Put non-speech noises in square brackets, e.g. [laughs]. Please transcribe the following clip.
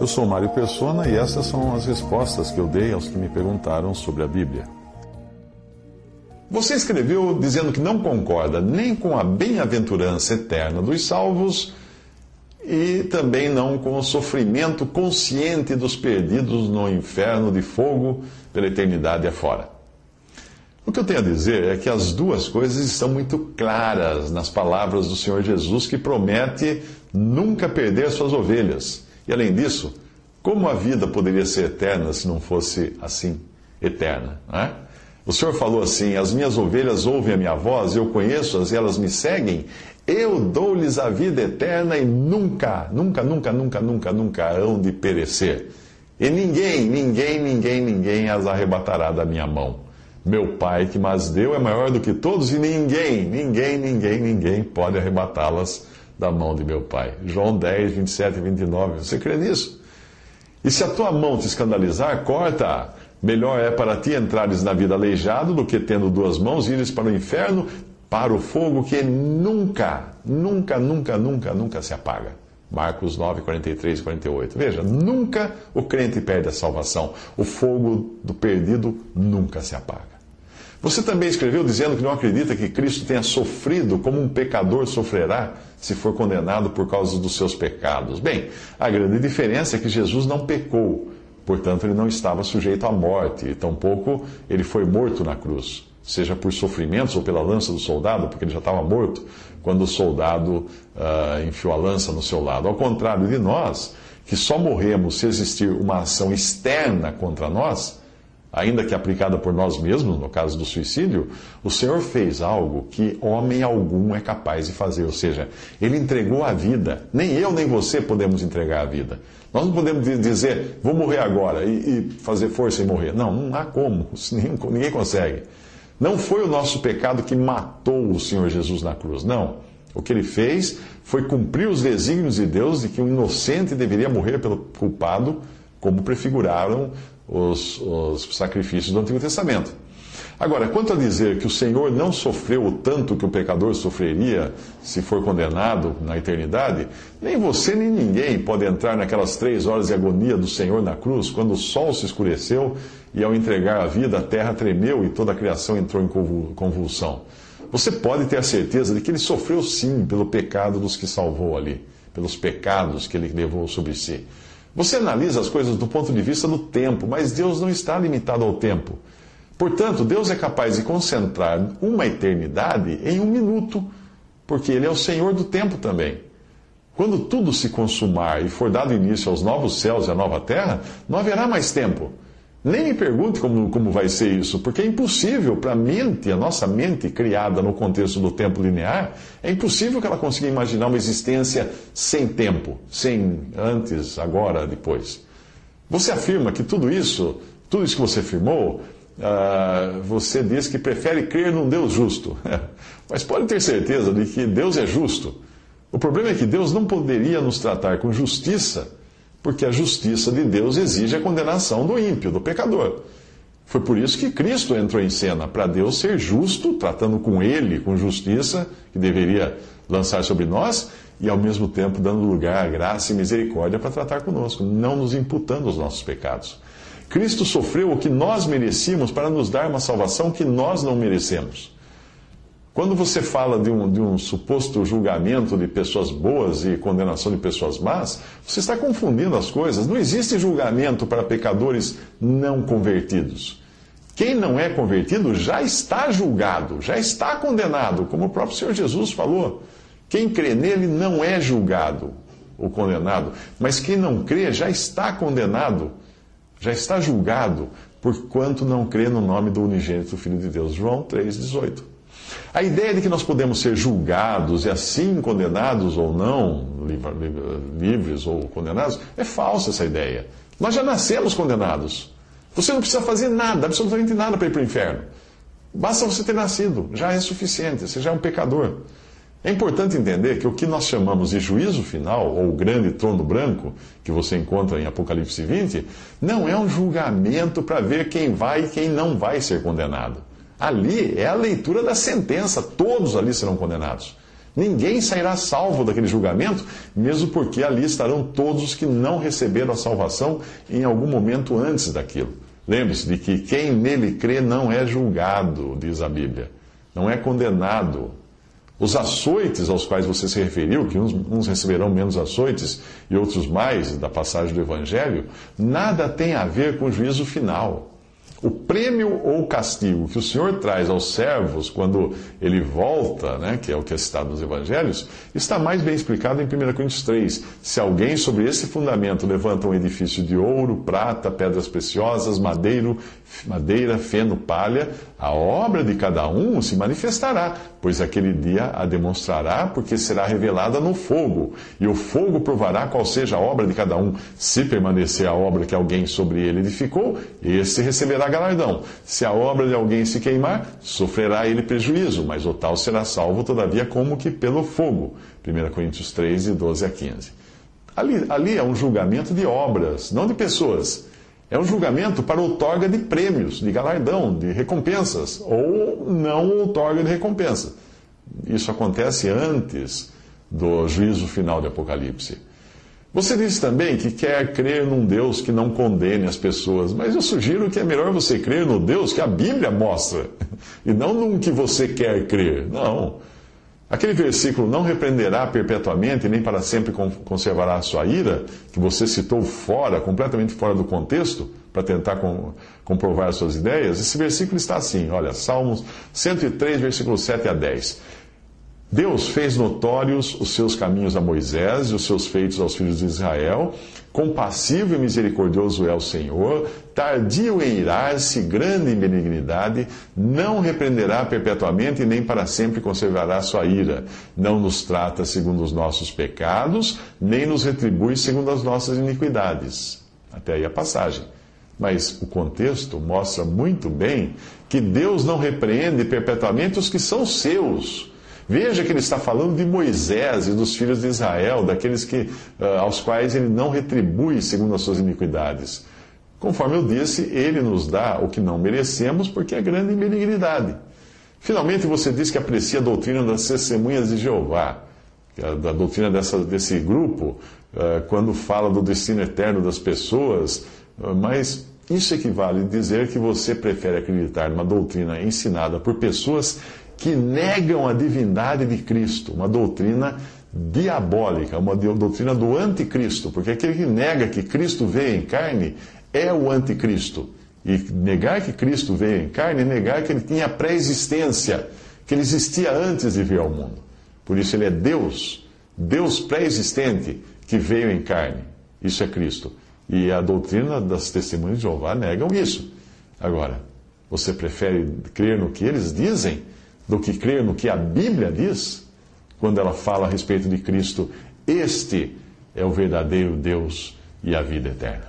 Eu sou Mário Persona e essas são as respostas que eu dei aos que me perguntaram sobre a Bíblia. Você escreveu dizendo que não concorda nem com a bem-aventurança eterna dos salvos e também não com o sofrimento consciente dos perdidos no inferno de fogo pela eternidade afora. O que eu tenho a dizer é que as duas coisas estão muito claras nas palavras do Senhor Jesus, que promete nunca perder suas ovelhas. E além disso, como a vida poderia ser eterna se não fosse assim, eterna? Não é? O Senhor falou assim: As minhas ovelhas ouvem a minha voz, eu conheço-as e elas me seguem. Eu dou-lhes a vida eterna e nunca, nunca, nunca, nunca, nunca, nunca hão de perecer. E ninguém, ninguém, ninguém, ninguém as arrebatará da minha mão. Meu Pai que mas deu é maior do que todos e ninguém, ninguém, ninguém, ninguém pode arrebatá-las da mão de meu Pai. João 10, 27 e 29. Você crê nisso? E se a tua mão te escandalizar, corta-a. Melhor é para ti entrares na vida aleijado do que tendo duas mãos ires para o inferno, para o fogo que nunca, nunca, nunca, nunca, nunca se apaga. Marcos 9, 43 e 48. Veja, nunca o crente perde a salvação. O fogo do perdido nunca se apaga. Você também escreveu dizendo que não acredita que Cristo tenha sofrido como um pecador sofrerá se for condenado por causa dos seus pecados. Bem, a grande diferença é que Jesus não pecou Portanto, ele não estava sujeito à morte, e tampouco ele foi morto na cruz, seja por sofrimentos ou pela lança do soldado, porque ele já estava morto quando o soldado uh, enfiou a lança no seu lado. Ao contrário de nós, que só morremos se existir uma ação externa contra nós, ainda que aplicada por nós mesmos, no caso do suicídio, o Senhor fez algo que homem algum é capaz de fazer, ou seja, ele entregou a vida. Nem eu nem você podemos entregar a vida. Nós não podemos dizer, vou morrer agora e, e fazer força e morrer. Não, não há como, [laughs] ninguém, ninguém consegue. Não foi o nosso pecado que matou o Senhor Jesus na cruz, não. O que ele fez foi cumprir os desígnios de Deus de que um inocente deveria morrer pelo culpado, como prefiguraram os, os sacrifícios do Antigo Testamento. Agora, quanto a dizer que o Senhor não sofreu o tanto que o pecador sofreria se for condenado na eternidade, nem você nem ninguém pode entrar naquelas três horas de agonia do Senhor na cruz, quando o sol se escureceu e ao entregar a vida a terra tremeu e toda a criação entrou em convulsão. Você pode ter a certeza de que ele sofreu sim pelo pecado dos que salvou ali, pelos pecados que ele levou sobre si. Você analisa as coisas do ponto de vista do tempo, mas Deus não está limitado ao tempo. Portanto, Deus é capaz de concentrar uma eternidade em um minuto, porque Ele é o Senhor do tempo também. Quando tudo se consumar e for dado início aos novos céus e à nova terra, não haverá mais tempo. Nem me pergunte como, como vai ser isso, porque é impossível para a mente, a nossa mente criada no contexto do tempo linear, é impossível que ela consiga imaginar uma existência sem tempo, sem antes, agora, depois. Você afirma que tudo isso, tudo isso que você afirmou, uh, você diz que prefere crer num Deus justo. [laughs] Mas pode ter certeza de que Deus é justo. O problema é que Deus não poderia nos tratar com justiça porque a justiça de Deus exige a condenação do ímpio, do pecador. Foi por isso que Cristo entrou em cena, para Deus ser justo, tratando com ele com justiça, que deveria lançar sobre nós, e ao mesmo tempo dando lugar à graça e misericórdia para tratar conosco, não nos imputando os nossos pecados. Cristo sofreu o que nós merecíamos para nos dar uma salvação que nós não merecemos. Quando você fala de um, de um suposto julgamento de pessoas boas e condenação de pessoas más, você está confundindo as coisas. Não existe julgamento para pecadores não convertidos. Quem não é convertido já está julgado, já está condenado, como o próprio Senhor Jesus falou. Quem crê nele não é julgado ou condenado, mas quem não crê já está condenado, já está julgado, porquanto não crê no nome do unigênito Filho de Deus. João 3,18. A ideia de que nós podemos ser julgados e assim condenados ou não, livres ou condenados, é falsa essa ideia. Nós já nascemos condenados. Você não precisa fazer nada, absolutamente nada para ir para o inferno. Basta você ter nascido, já é suficiente, você já é um pecador. É importante entender que o que nós chamamos de juízo final, ou grande trono branco, que você encontra em Apocalipse 20, não é um julgamento para ver quem vai e quem não vai ser condenado. Ali é a leitura da sentença, todos ali serão condenados. Ninguém sairá salvo daquele julgamento, mesmo porque ali estarão todos os que não receberam a salvação em algum momento antes daquilo. Lembre-se de que quem nele crê não é julgado, diz a Bíblia, não é condenado. Os açoites aos quais você se referiu, que uns, uns, receberão menos açoites e outros mais, da passagem do Evangelho, nada tem a ver com o juízo final. O prêmio ou castigo que o Senhor traz aos servos quando ele volta, né, que é o que é citado nos evangelhos, está mais bem explicado em 1 Coríntios 3. Se alguém sobre esse fundamento levanta um edifício de ouro, prata, pedras preciosas, madeiro, madeira, feno, palha, a obra de cada um se manifestará, pois aquele dia a demonstrará, porque será revelada no fogo. E o fogo provará qual seja a obra de cada um. Se permanecer a obra que alguém sobre ele edificou, esse receberá galardão. Se a obra de alguém se queimar, sofrerá ele prejuízo, mas o tal será salvo, todavia, como que pelo fogo. 1 Coríntios 3, de 12 a 15. Ali, ali é um julgamento de obras, não de pessoas. É um julgamento para outorga de prêmios, de galardão, de recompensas, ou não outorga de recompensa. Isso acontece antes do juízo final de Apocalipse. Você disse também que quer crer num Deus que não condene as pessoas, mas eu sugiro que é melhor você crer no Deus que a Bíblia mostra, [laughs] e não num que você quer crer. Não. Aquele versículo, não repreenderá perpetuamente, nem para sempre conservará a sua ira, que você citou fora, completamente fora do contexto, para tentar comprovar suas ideias, esse versículo está assim, olha, Salmos 103, versículos 7 a 10. Deus fez notórios os seus caminhos a Moisés e os seus feitos aos filhos de Israel. Compassivo e misericordioso é o Senhor, tardio em irar-se, grande em benignidade, não repreenderá perpetuamente e nem para sempre conservará sua ira. Não nos trata segundo os nossos pecados, nem nos retribui segundo as nossas iniquidades. Até aí a passagem. Mas o contexto mostra muito bem que Deus não repreende perpetuamente os que são seus Veja que ele está falando de Moisés e dos filhos de Israel, daqueles que, uh, aos quais ele não retribui segundo as suas iniquidades. Conforme eu disse, ele nos dá o que não merecemos, porque é grande benignidade. Finalmente, você diz que aprecia a doutrina das testemunhas de Jeová, é da doutrina dessa, desse grupo, uh, quando fala do destino eterno das pessoas, uh, mas isso equivale a dizer que você prefere acreditar numa doutrina ensinada por pessoas que negam a divindade de Cristo, uma doutrina diabólica, uma doutrina do anticristo, porque aquele que nega que Cristo veio em carne é o anticristo. E negar que Cristo veio em carne é negar que ele tinha pré-existência, que ele existia antes de vir ao mundo. Por isso ele é Deus, Deus pré-existente que veio em carne. Isso é Cristo. E a doutrina das testemunhas de Jeová negam isso. Agora, você prefere crer no que eles dizem? Do que crer no que a Bíblia diz, quando ela fala a respeito de Cristo, este é o verdadeiro Deus e a vida eterna.